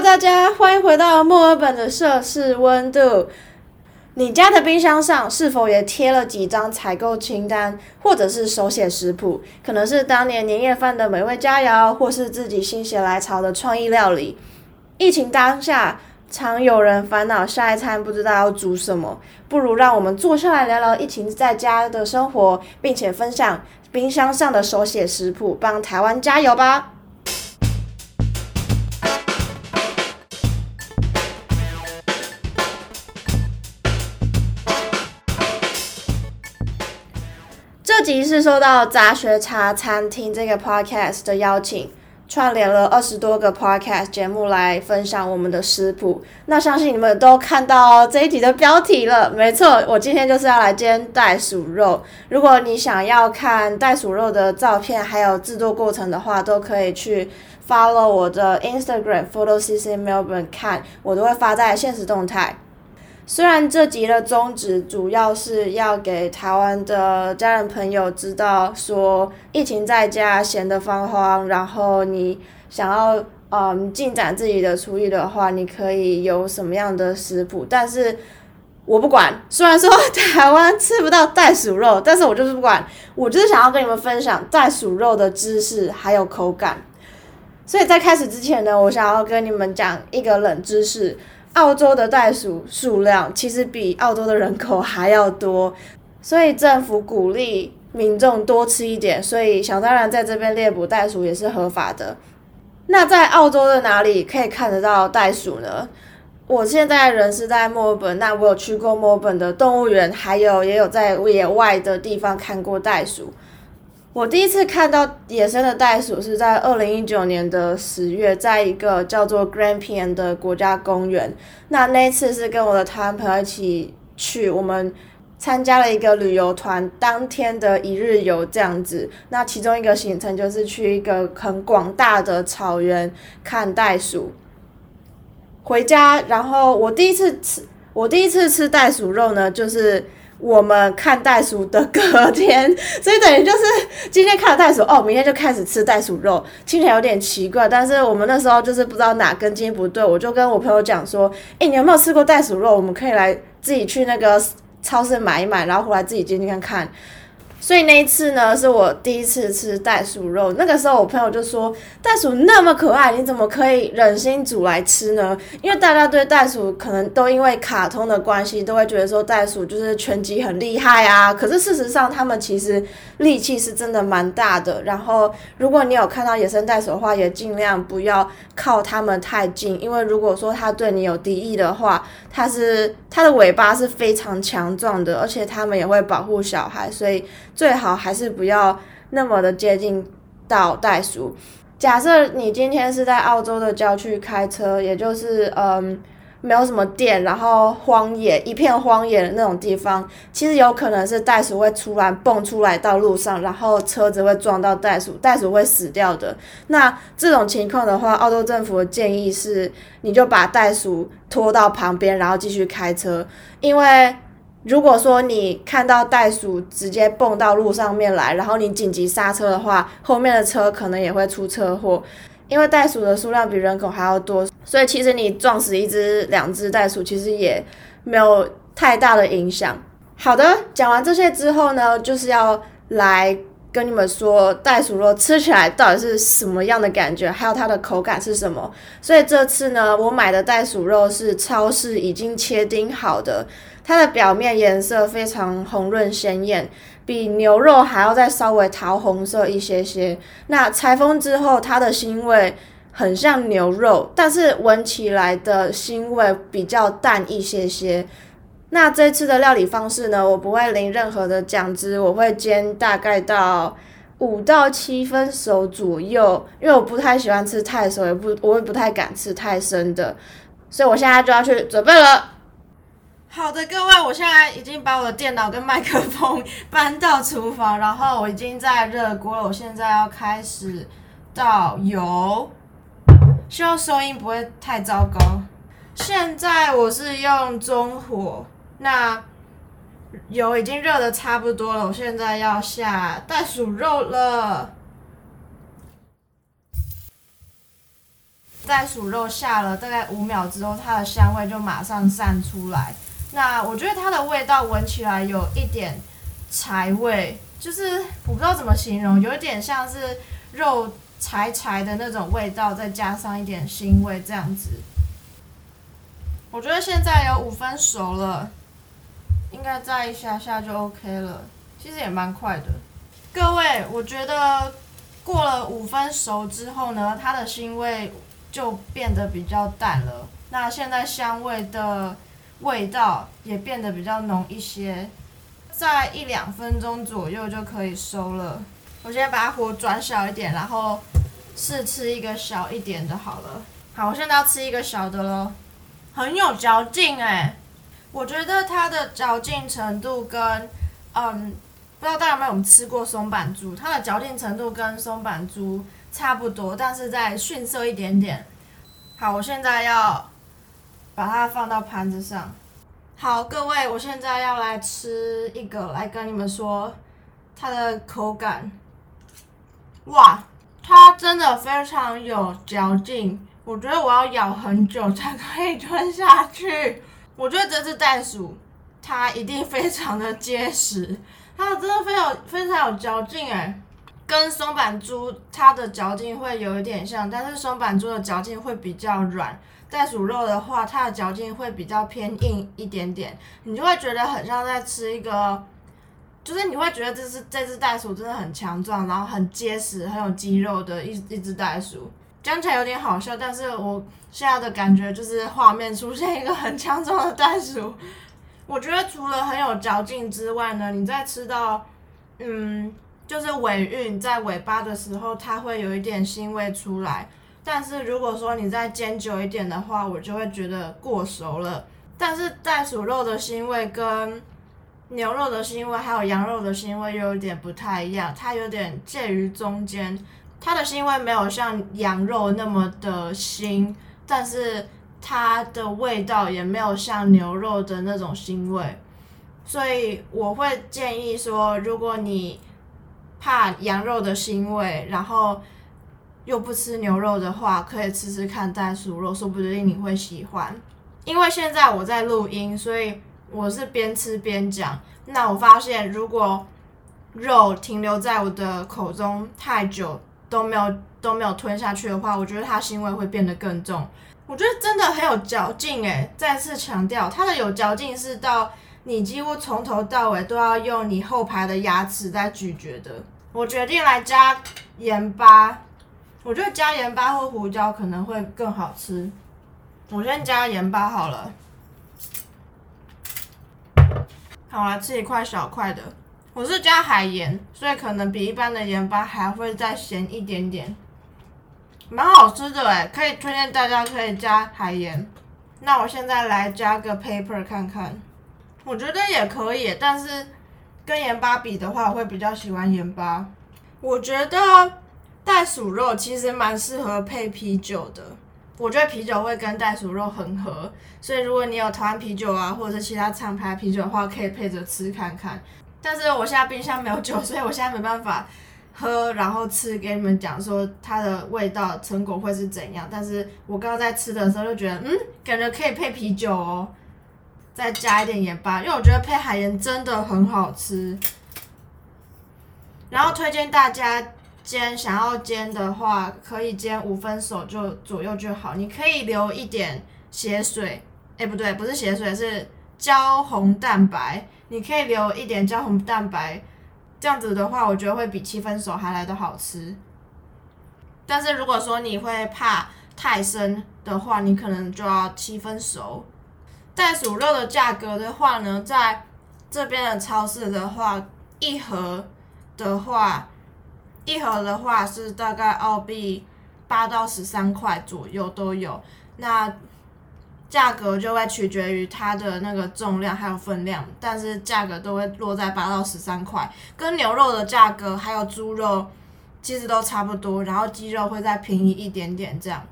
大家欢迎回到墨尔本的摄氏温度。你家的冰箱上是否也贴了几张采购清单，或者是手写食谱？可能是当年年夜饭的美味佳肴，或是自己心血来潮的创意料理。疫情当下，常有人烦恼下一餐不知道要煮什么，不如让我们坐下来聊聊疫情在家的生活，并且分享冰箱上的手写食谱，帮台湾加油吧！这集是受到杂学茶餐厅这个 podcast 的邀请，串联了二十多个 podcast 节目来分享我们的食谱。那相信你们都看到这一集的标题了，没错，我今天就是要来煎袋鼠肉。如果你想要看袋鼠肉的照片还有制作过程的话，都可以去 follow 我的 Instagram photo cc melbourne 看，我都会发在现实动态。虽然这集的宗旨主要是要给台湾的家人朋友知道，说疫情在家闲得慌慌，然后你想要嗯进展自己的厨艺的话，你可以有什么样的食谱，但是我不管。虽然说 台湾吃不到袋鼠肉，但是我就是不管，我就是想要跟你们分享袋鼠肉的知识还有口感。所以在开始之前呢，我想要跟你们讲一个冷知识。澳洲的袋鼠数量其实比澳洲的人口还要多，所以政府鼓励民众多吃一点，所以想当然在这边猎捕袋鼠也是合法的。那在澳洲的哪里可以看得到袋鼠呢？我现在人是在墨尔本，那我有去过墨尔本的动物园，还有也有在野外的地方看过袋鼠。我第一次看到野生的袋鼠是在二零一九年的十月，在一个叫做 Grampian 的国家公园。那那次是跟我的台湾朋友一起去，我们参加了一个旅游团，当天的一日游这样子。那其中一个行程就是去一个很广大的草原看袋鼠。回家，然后我第一次吃，我第一次吃袋鼠肉呢，就是。我们看袋鼠的隔天，所以等于就是今天看了袋鼠，哦，明天就开始吃袋鼠肉，听起来有点奇怪。但是我们那时候就是不知道哪根筋不对，我就跟我朋友讲说：“哎，你有没有吃过袋鼠肉？我们可以来自己去那个超市买一买，然后回来自己煎煎看看。”所以那一次呢，是我第一次吃袋鼠肉。那个时候我朋友就说：“袋鼠那么可爱，你怎么可以忍心煮来吃呢？”因为大家对袋鼠可能都因为卡通的关系，都会觉得说袋鼠就是拳击很厉害啊。可是事实上，它们其实力气是真的蛮大的。然后，如果你有看到野生袋鼠的话，也尽量不要靠它们太近，因为如果说它对你有敌意的话，它是它的尾巴是非常强壮的，而且它们也会保护小孩，所以。最好还是不要那么的接近到袋鼠。假设你今天是在澳洲的郊区开车，也就是嗯没有什么电，然后荒野一片荒野的那种地方，其实有可能是袋鼠会突然蹦出来到路上，然后车子会撞到袋鼠，袋鼠会死掉的。那这种情况的话，澳洲政府的建议是，你就把袋鼠拖到旁边，然后继续开车，因为。如果说你看到袋鼠直接蹦到路上面来，然后你紧急刹车的话，后面的车可能也会出车祸，因为袋鼠的数量比人口还要多，所以其实你撞死一只、两只袋鼠，其实也没有太大的影响。好的，讲完这些之后呢，就是要来。跟你们说，袋鼠肉吃起来到底是什么样的感觉，还有它的口感是什么？所以这次呢，我买的袋鼠肉是超市已经切丁好的，它的表面颜色非常红润鲜艳，比牛肉还要再稍微桃红色一些些。那拆封之后，它的腥味很像牛肉，但是闻起来的腥味比较淡一些些。那这次的料理方式呢？我不会淋任何的酱汁，我会煎大概到五到七分熟左右，因为我不太喜欢吃太熟，也不我也不太敢吃太生的，所以我现在就要去准备了。好的，各位，我现在已经把我的电脑跟麦克风搬到厨房，然后我已经在热锅了，我现在要开始倒油，希望收音不会太糟糕。现在我是用中火。那油已经热的差不多了，我现在要下袋鼠肉了。袋鼠肉下了大概五秒之后，它的香味就马上散出来。那我觉得它的味道闻起来有一点柴味，就是我不知道怎么形容，有一点像是肉柴柴的那种味道，再加上一点腥味这样子。我觉得现在有五分熟了，应该再一下下就 OK 了。其实也蛮快的。各位，我觉得过了五分熟之后呢，它的腥味就变得比较淡了。那现在香味的味道也变得比较浓一些，在一两分钟左右就可以收了。我先把火转小一点，然后试吃一个小一点的好了。好，我现在要吃一个小的喽。很有嚼劲哎，我觉得它的嚼劲程度跟，嗯，不知道大家有没有吃过松板猪，它的嚼劲程度跟松板猪差不多，但是再逊色一点点。好，我现在要把它放到盘子上。好，各位，我现在要来吃一个，来跟你们说它的口感。哇，它真的非常有嚼劲。我觉得我要咬很久才可以吞下去。我觉得这只袋鼠它一定非常的结实，它真的非常非常有嚼劲哎，跟松板猪它的嚼劲会有一点像，但是松板猪的嚼劲会比较软，袋鼠肉的话它的嚼劲会比较偏硬一点点，你就会觉得很像在吃一个，就是你会觉得这是这只袋鼠真的很强壮，然后很结实、很有肌肉的一一只袋鼠。讲起来有点好笑，但是我现在的感觉就是画面出现一个很强壮的袋鼠。我觉得除了很有嚼劲之外呢，你在吃到，嗯，就是尾韵在尾巴的时候，它会有一点腥味出来。但是如果说你再煎久一点的话，我就会觉得过熟了。但是袋鼠肉的腥味跟牛肉的腥味还有羊肉的腥味又有点不太一样，它有点介于中间。它的腥味没有像羊肉那么的腥，但是它的味道也没有像牛肉的那种腥味，所以我会建议说，如果你怕羊肉的腥味，然后又不吃牛肉的话，可以吃吃看袋鼠肉，说不定你会喜欢。因为现在我在录音，所以我是边吃边讲。那我发现，如果肉停留在我的口中太久，都没有都没有吞下去的话，我觉得它腥味会变得更重。我觉得真的很有嚼劲诶，再次强调，它的有嚼劲是到你几乎从头到尾都要用你后排的牙齿在咀嚼的。我决定来加盐巴，我觉得加盐巴或胡椒可能会更好吃。我先加盐巴好了。好，我来吃一块小块的。我是加海盐，所以可能比一般的盐巴还会再咸一点点，蛮好吃的哎，可以推荐大家可以加海盐。那我现在来加个 pepper 看看，我觉得也可以，但是跟盐巴比的话，我会比较喜欢盐巴。我觉得袋鼠肉其实蛮适合配啤酒的，我觉得啤酒会跟袋鼠肉很合，所以如果你有台湾啤酒啊，或者其他厂牌啤酒的话，可以配着吃看看。但是我现在冰箱没有酒，所以我现在没办法喝，然后吃给你们讲说它的味道成果会是怎样。但是我刚刚在吃的时候就觉得，嗯，感觉可以配啤酒哦，再加一点盐巴，因为我觉得配海盐真的很好吃。然后推荐大家煎，想要煎的话可以煎五分熟就左右就好，你可以留一点血水，哎不对，不是血水，是焦红蛋白。你可以留一点焦红蛋白，这样子的话，我觉得会比七分熟还来的好吃。但是如果说你会怕太生的话，你可能就要七分熟。袋鼠肉的价格的话呢，在这边的超市的话，一盒的话，一盒的话是大概澳币八到十三块左右都有。那价格就会取决于它的那个重量还有分量，但是价格都会落在八到十三块，跟牛肉的价格还有猪肉其实都差不多，然后鸡肉会再便宜一点点这样，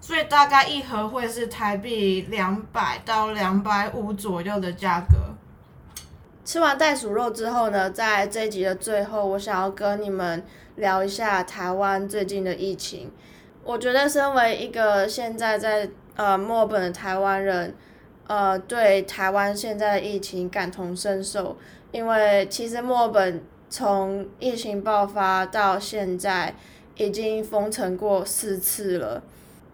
所以大概一盒会是台币两百到两百五左右的价格。吃完袋鼠肉之后呢，在这一集的最后，我想要跟你们聊一下台湾最近的疫情。我觉得身为一个现在在呃墨尔本的台湾人，呃，对台湾现在的疫情感同身受，因为其实墨尔本从疫情爆发到现在已经封城过四次了。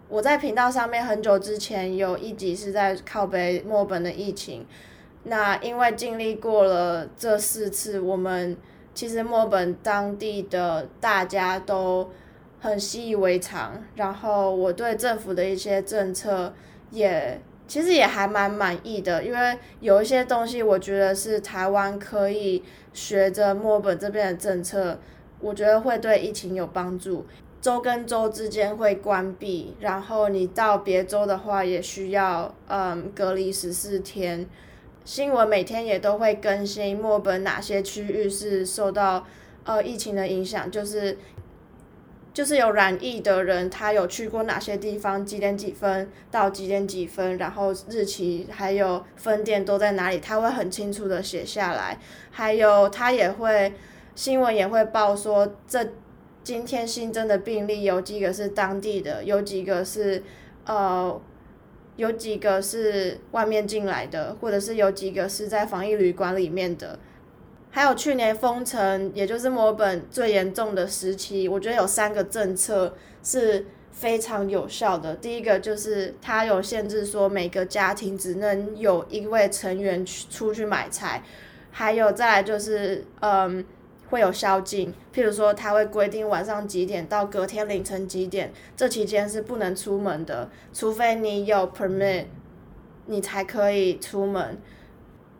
我在频道上面很久之前有一集是在靠北墨尔本的疫情，那因为经历过了这四次，我们其实墨尔本当地的大家都。很习以为常，然后我对政府的一些政策也其实也还蛮满意的，因为有一些东西我觉得是台湾可以学着墨尔本这边的政策，我觉得会对疫情有帮助。州跟州之间会关闭，然后你到别州的话也需要嗯隔离十四天。新闻每天也都会更新墨尔本哪些区域是受到呃疫情的影响，就是。就是有染疫的人，他有去过哪些地方，几点几分到几点几分，然后日期还有分店都在哪里，他会很清楚的写下来。还有他也会新闻也会报说，这今天新增的病例有几个是当地的，有几个是呃有几个是外面进来的，或者是有几个是在防疫旅馆里面的。还有去年封城，也就是墨尔本最严重的时期，我觉得有三个政策是非常有效的。第一个就是它有限制，说每个家庭只能有一位成员去出去买菜，还有再来就是，嗯，会有宵禁，譬如说他会规定晚上几点到隔天凌晨几点，这期间是不能出门的，除非你有 permit，你才可以出门。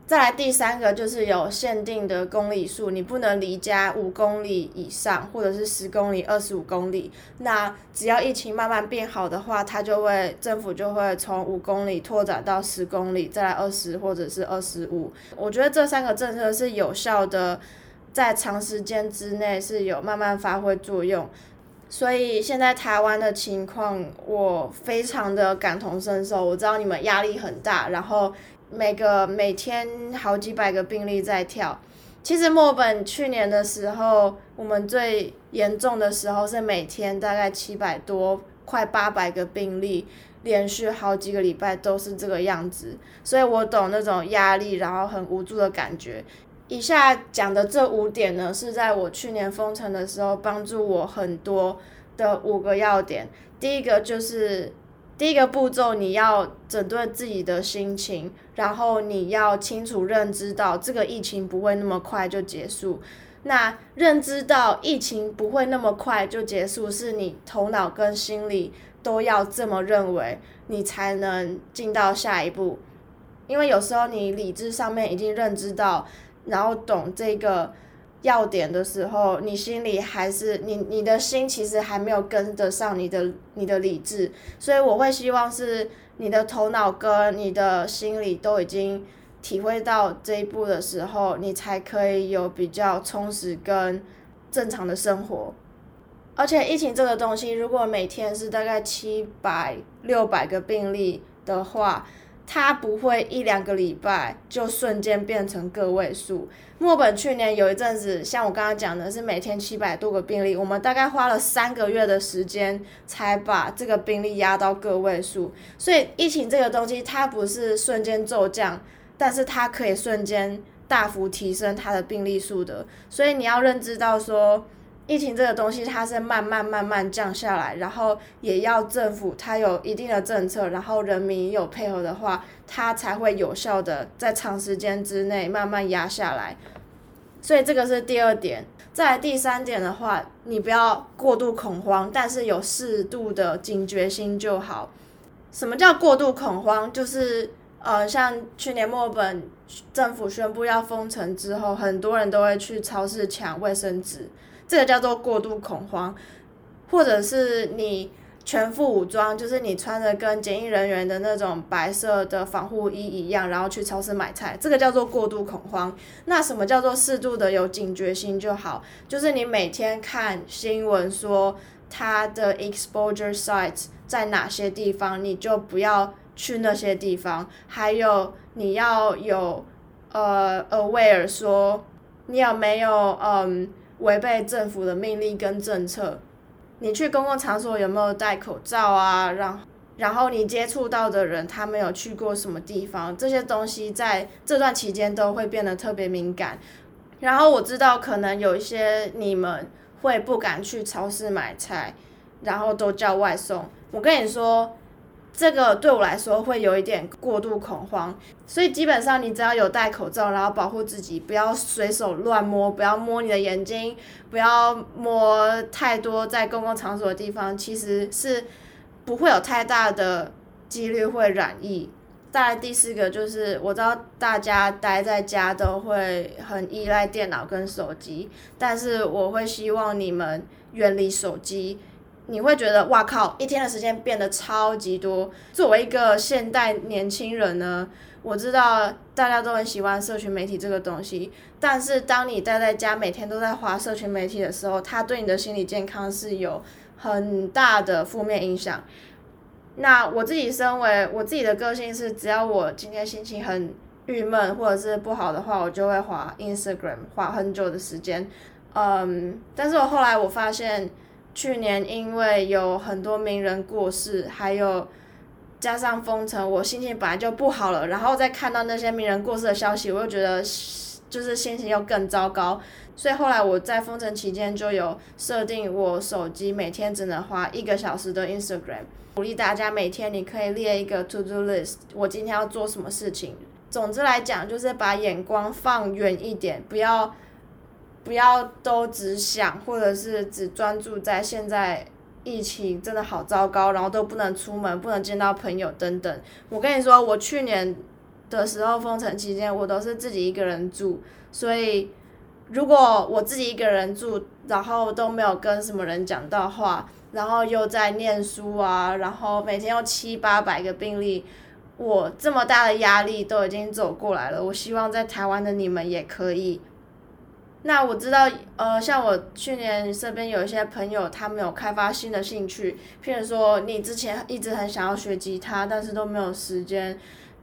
再来第三个就是有限定的公里数，你不能离家五公里以上，或者是十公里、二十五公里。那只要疫情慢慢变好的话，它就会政府就会从五公里拓展到十公里，再来二十或者是二十五。我觉得这三个政策是有效的，在长时间之内是有慢慢发挥作用。所以现在台湾的情况，我非常的感同身受。我知道你们压力很大，然后。每个每天好几百个病例在跳，其实墨本去年的时候，我们最严重的时候是每天大概七百多，快八百个病例，连续好几个礼拜都是这个样子，所以我懂那种压力，然后很无助的感觉。以下讲的这五点呢，是在我去年封城的时候帮助我很多的五个要点。第一个就是。第一个步骤，你要整顿自己的心情，然后你要清楚认知到这个疫情不会那么快就结束。那认知到疫情不会那么快就结束，是你头脑跟心理都要这么认为，你才能进到下一步。因为有时候你理智上面已经认知到，然后懂这个。要点的时候，你心里还是你你的心其实还没有跟得上你的你的理智，所以我会希望是你的头脑跟你的心理都已经体会到这一步的时候，你才可以有比较充实跟正常的生活。而且疫情这个东西，如果每天是大概七百六百个病例的话。它不会一两个礼拜就瞬间变成个位数。墨本去年有一阵子，像我刚刚讲的，是每天七百多个病例，我们大概花了三个月的时间才把这个病例压到个位数。所以疫情这个东西，它不是瞬间骤降，但是它可以瞬间大幅提升它的病例数的。所以你要认知到说。疫情这个东西，它是慢慢慢慢降下来，然后也要政府它有一定的政策，然后人民有配合的话，它才会有效的在长时间之内慢慢压下来。所以这个是第二点。再第三点的话，你不要过度恐慌，但是有适度的警觉心就好。什么叫过度恐慌？就是呃，像去年墨本政府宣布要封城之后，很多人都会去超市抢卫生纸。这个叫做过度恐慌，或者是你全副武装，就是你穿着跟检疫人员的那种白色的防护衣一样，然后去超市买菜，这个叫做过度恐慌。那什么叫做适度的有警觉心就好？就是你每天看新闻说它的 exposure sites 在哪些地方，你就不要去那些地方。还有你要有呃 aware 说你有没有嗯。违背政府的命令跟政策，你去公共场所有没有戴口罩啊？然然后你接触到的人，他们有去过什么地方？这些东西在这段期间都会变得特别敏感。然后我知道可能有一些你们会不敢去超市买菜，然后都叫外送。我跟你说，这个对我来说会有一点过度恐慌。所以基本上你只要有戴口罩，然后保护自己，不要随手乱摸，不要摸你的眼睛，不要摸太多在公共场所的地方，其实是。不会有太大的几率会染疫。再来第四个就是，我知道大家待在家都会很依赖电脑跟手机，但是我会希望你们远离手机。你会觉得哇靠，一天的时间变得超级多。作为一个现代年轻人呢，我知道大家都很喜欢社群媒体这个东西，但是当你待在家每天都在划社群媒体的时候，它对你的心理健康是有。很大的负面影响。那我自己身为我自己的个性是，只要我今天心情很郁闷或者是不好的话，我就会滑 Instagram 滑很久的时间。嗯，但是我后来我发现，去年因为有很多名人过世，还有加上封城，我心情本来就不好了，然后再看到那些名人过世的消息，我又觉得就是心情又更糟糕。所以后来我在封城期间就有设定，我手机每天只能花一个小时的 Instagram。鼓励大家每天你可以列一个 to do list，我今天要做什么事情。总之来讲，就是把眼光放远一点，不要不要都只想，或者是只专注在现在疫情真的好糟糕，然后都不能出门，不能见到朋友等等。我跟你说，我去年的时候封城期间，我都是自己一个人住，所以。如果我自己一个人住，然后都没有跟什么人讲到话，然后又在念书啊，然后每天有七八百个病例，我这么大的压力都已经走过来了。我希望在台湾的你们也可以。那我知道，呃，像我去年身边有一些朋友，他们有开发新的兴趣，譬如说你之前一直很想要学吉他，但是都没有时间。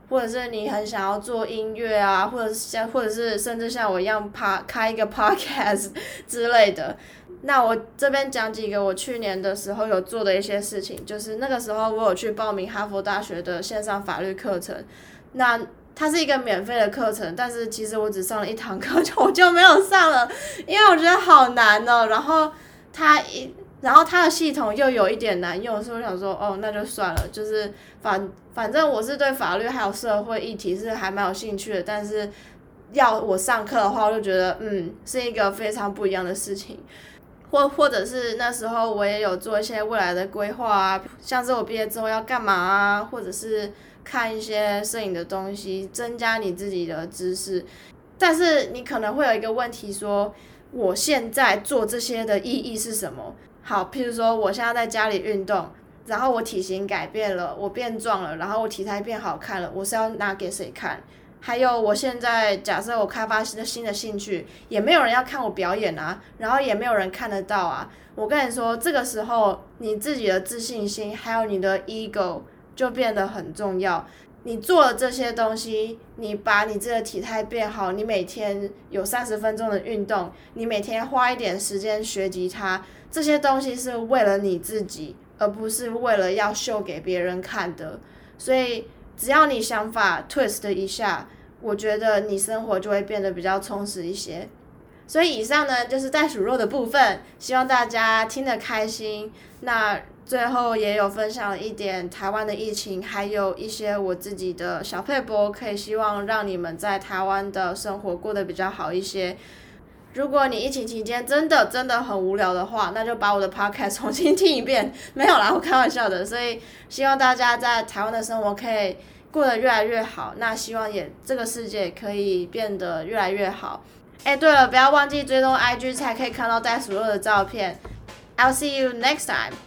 或者是你很想要做音乐啊，或者是像，或者是甚至像我一样趴开一个 podcast 之类的。那我这边讲几个我去年的时候有做的一些事情，就是那个时候我有去报名哈佛大学的线上法律课程。那它是一个免费的课程，但是其实我只上了一堂课，就我就没有上了，因为我觉得好难哦。然后它一。然后它的系统又有一点难用，所以我想说，哦，那就算了。就是反反正我是对法律还有社会议题是还蛮有兴趣的，但是要我上课的话，我就觉得嗯是一个非常不一样的事情。或或者是那时候我也有做一些未来的规划啊，像是我毕业之后要干嘛啊，或者是看一些摄影的东西，增加你自己的知识。但是你可能会有一个问题说，我现在做这些的意义是什么？好，譬如说，我现在在家里运动，然后我体型改变了，我变壮了，然后我体态变好看了，我是要拿给谁看？还有，我现在假设我开发新的新的兴趣，也没有人要看我表演啊，然后也没有人看得到啊。我跟你说，这个时候你自己的自信心还有你的 ego 就变得很重要。你做了这些东西，你把你这个体态变好，你每天有三十分钟的运动，你每天花一点时间学吉他。这些东西是为了你自己，而不是为了要秀给别人看的。所以，只要你想法 twist 一下，我觉得你生活就会变得比较充实一些。所以，以上呢就是袋鼠肉的部分，希望大家听得开心。那最后也有分享一点台湾的疫情，还有一些我自己的小配博，可以希望让你们在台湾的生活过得比较好一些。如果你疫情期间真的真的很无聊的话，那就把我的 podcast 重新听一遍。没有啦，我开玩笑的。所以希望大家在台湾的生活可以过得越来越好。那希望也这个世界可以变得越来越好。哎，对了，不要忘记追踪 IG 才可以看到袋鼠肉的照片。I'll see you next time.